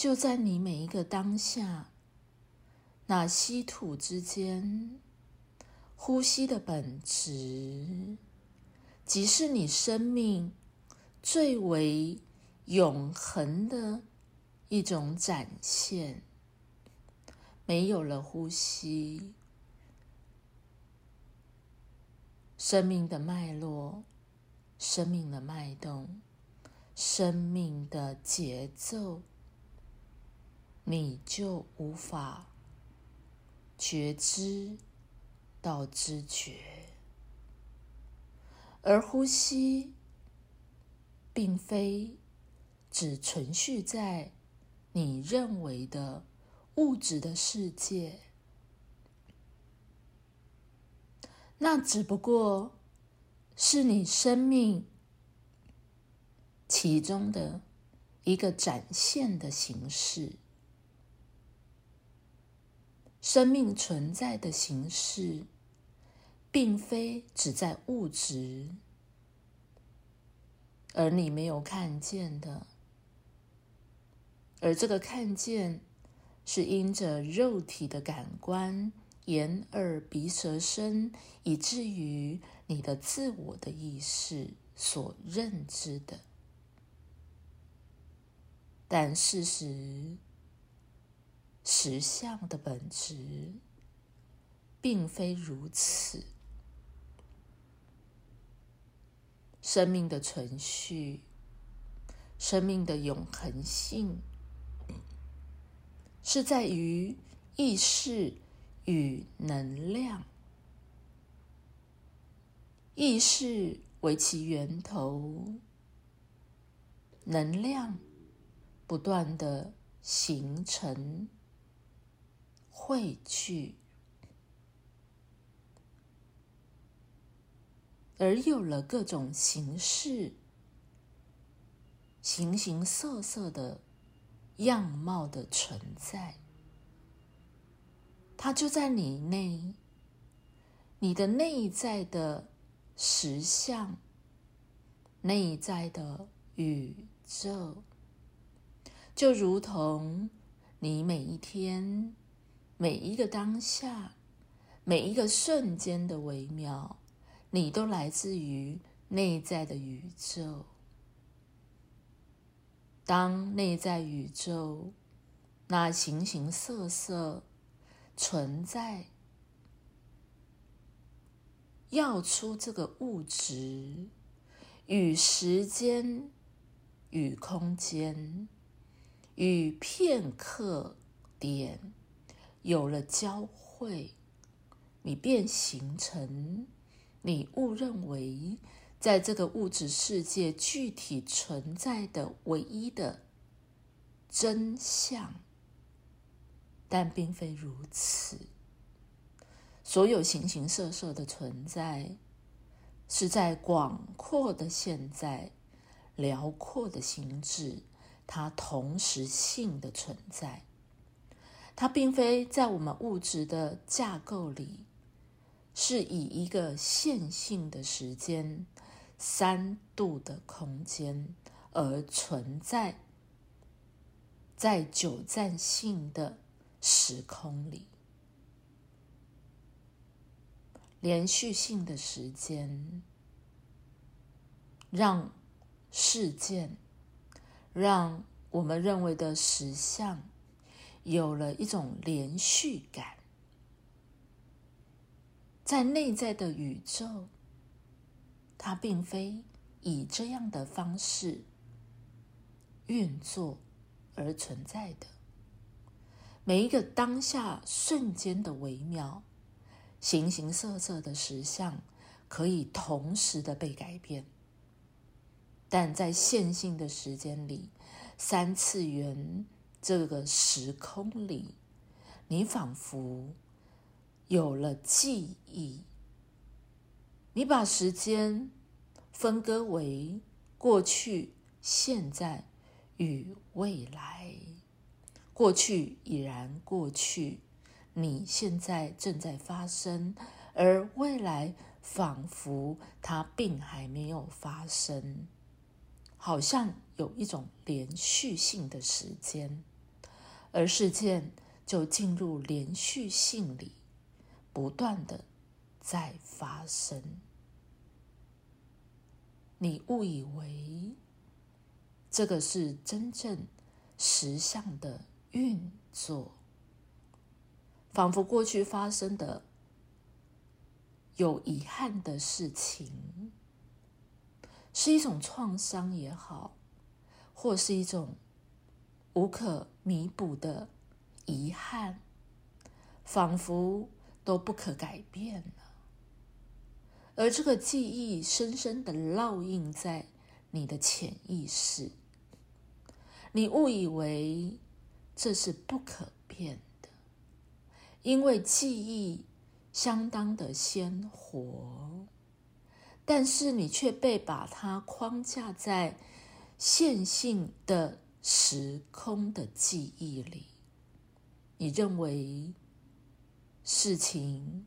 就在你每一个当下，那吸吐之间，呼吸的本质，即是你生命最为永恒的一种展现。没有了呼吸，生命的脉络，生命的脉动，生命的节奏，你就无法觉知到知觉。而呼吸，并非只存续在你认为的。物质的世界，那只不过是你生命其中的一个展现的形式。生命存在的形式，并非只在物质，而你没有看见的，而这个看见。是因着肉体的感官，眼、耳、鼻、舌、身，以至于你的自我的意识所认知的。但事实，实相的本质，并非如此。生命的存续，生命的永恒性。是在于意识与能量，意识为其源头，能量不断的形成、汇聚，而有了各种形式、形形色色的。样貌的存在，它就在你内，你的内在的实相，内在的宇宙，就如同你每一天、每一个当下、每一个瞬间的微妙，你都来自于内在的宇宙。当内在宇宙那形形色色存在，要出这个物质与时间、与空间、与片刻点有了交汇，你便形成你误认为。在这个物质世界具体存在的唯一的真相，但并非如此。所有形形色色的存在，是在广阔的现在、辽阔的心智，它同时性的存在。它并非在我们物质的架构里，是以一个线性的时间。三度的空间而存在在久暂性的时空里，连续性的时间让事件，让我们认为的实相有了一种连续感，在内在的宇宙。它并非以这样的方式运作而存在的。每一个当下瞬间的微妙、形形色色的实相，可以同时的被改变，但在线性的时间里、三次元这个时空里，你仿佛有了记忆。你把时间分割为过去、现在与未来。过去已然过去，你现在正在发生，而未来仿佛它并还没有发生，好像有一种连续性的时间。而事件就进入连续性里，不断的在发生。你误以为这个是真正实相的运作，仿佛过去发生的有遗憾的事情，是一种创伤也好，或是一种无可弥补的遗憾，仿佛都不可改变了。而这个记忆深深的烙印在你的潜意识，你误以为这是不可变的，因为记忆相当的鲜活，但是你却被把它框架在线性的时空的记忆里，你认为事情、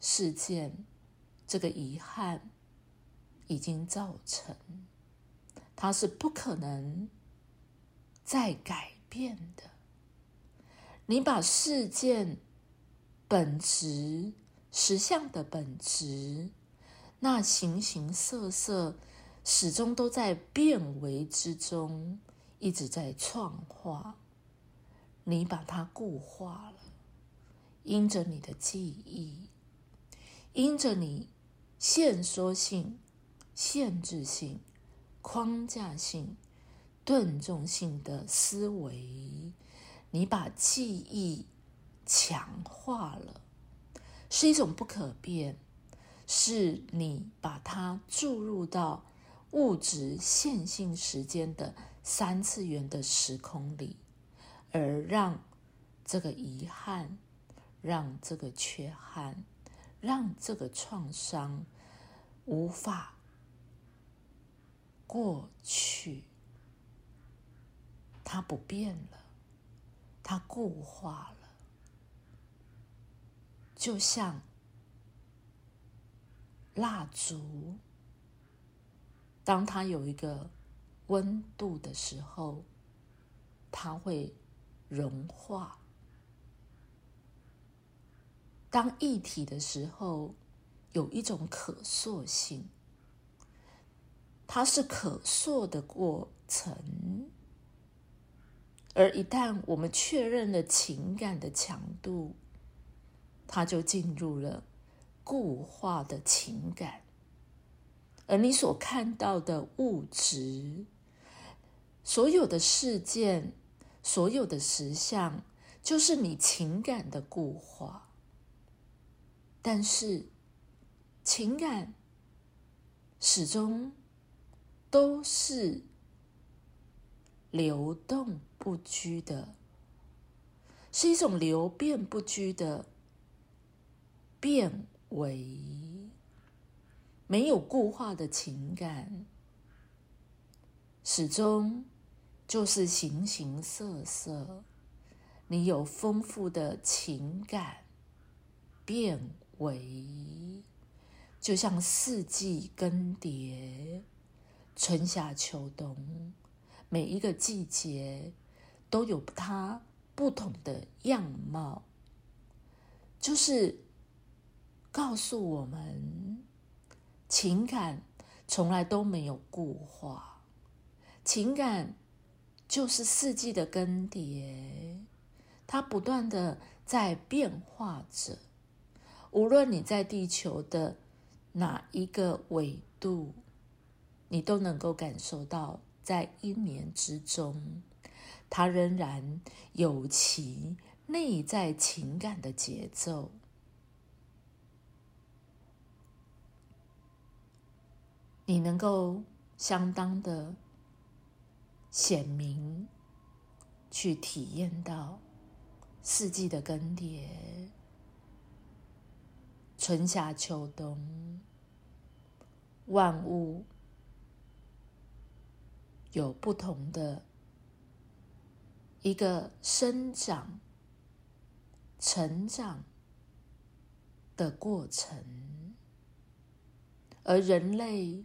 事件。这个遗憾已经造成，它是不可能再改变的。你把事件本质、实相的本质，那形形色色始终都在变为之中，一直在创化。你把它固化了，因着你的记忆，因着你。限缩性、限制性、框架性、顿重性的思维，你把记忆强化了，是一种不可变，是你把它注入到物质线性时间的三次元的时空里，而让这个遗憾，让这个缺憾。让这个创伤无法过去，它不变了，它固化了，就像蜡烛，当它有一个温度的时候，它会融化。当一体的时候，有一种可塑性，它是可塑的过程。而一旦我们确认了情感的强度，它就进入了固化的情感。而你所看到的物质，所有的事件，所有的实相，就是你情感的固化。但是，情感始终都是流动不居的，是一种流变不居的变为，没有固化的情感，始终就是形形色色。你有丰富的情感变。为，就像四季更迭，春夏秋冬，每一个季节都有它不同的样貌，就是告诉我们，情感从来都没有固化，情感就是四季的更迭，它不断的在变化着。无论你在地球的哪一个纬度，你都能够感受到，在一年之中，它仍然有其内在情感的节奏。你能够相当的显明去体验到四季的更迭。春夏秋冬，万物有不同的一个生长、成长的过程，而人类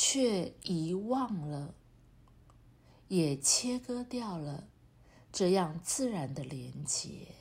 却遗忘了，也切割掉了这样自然的连结。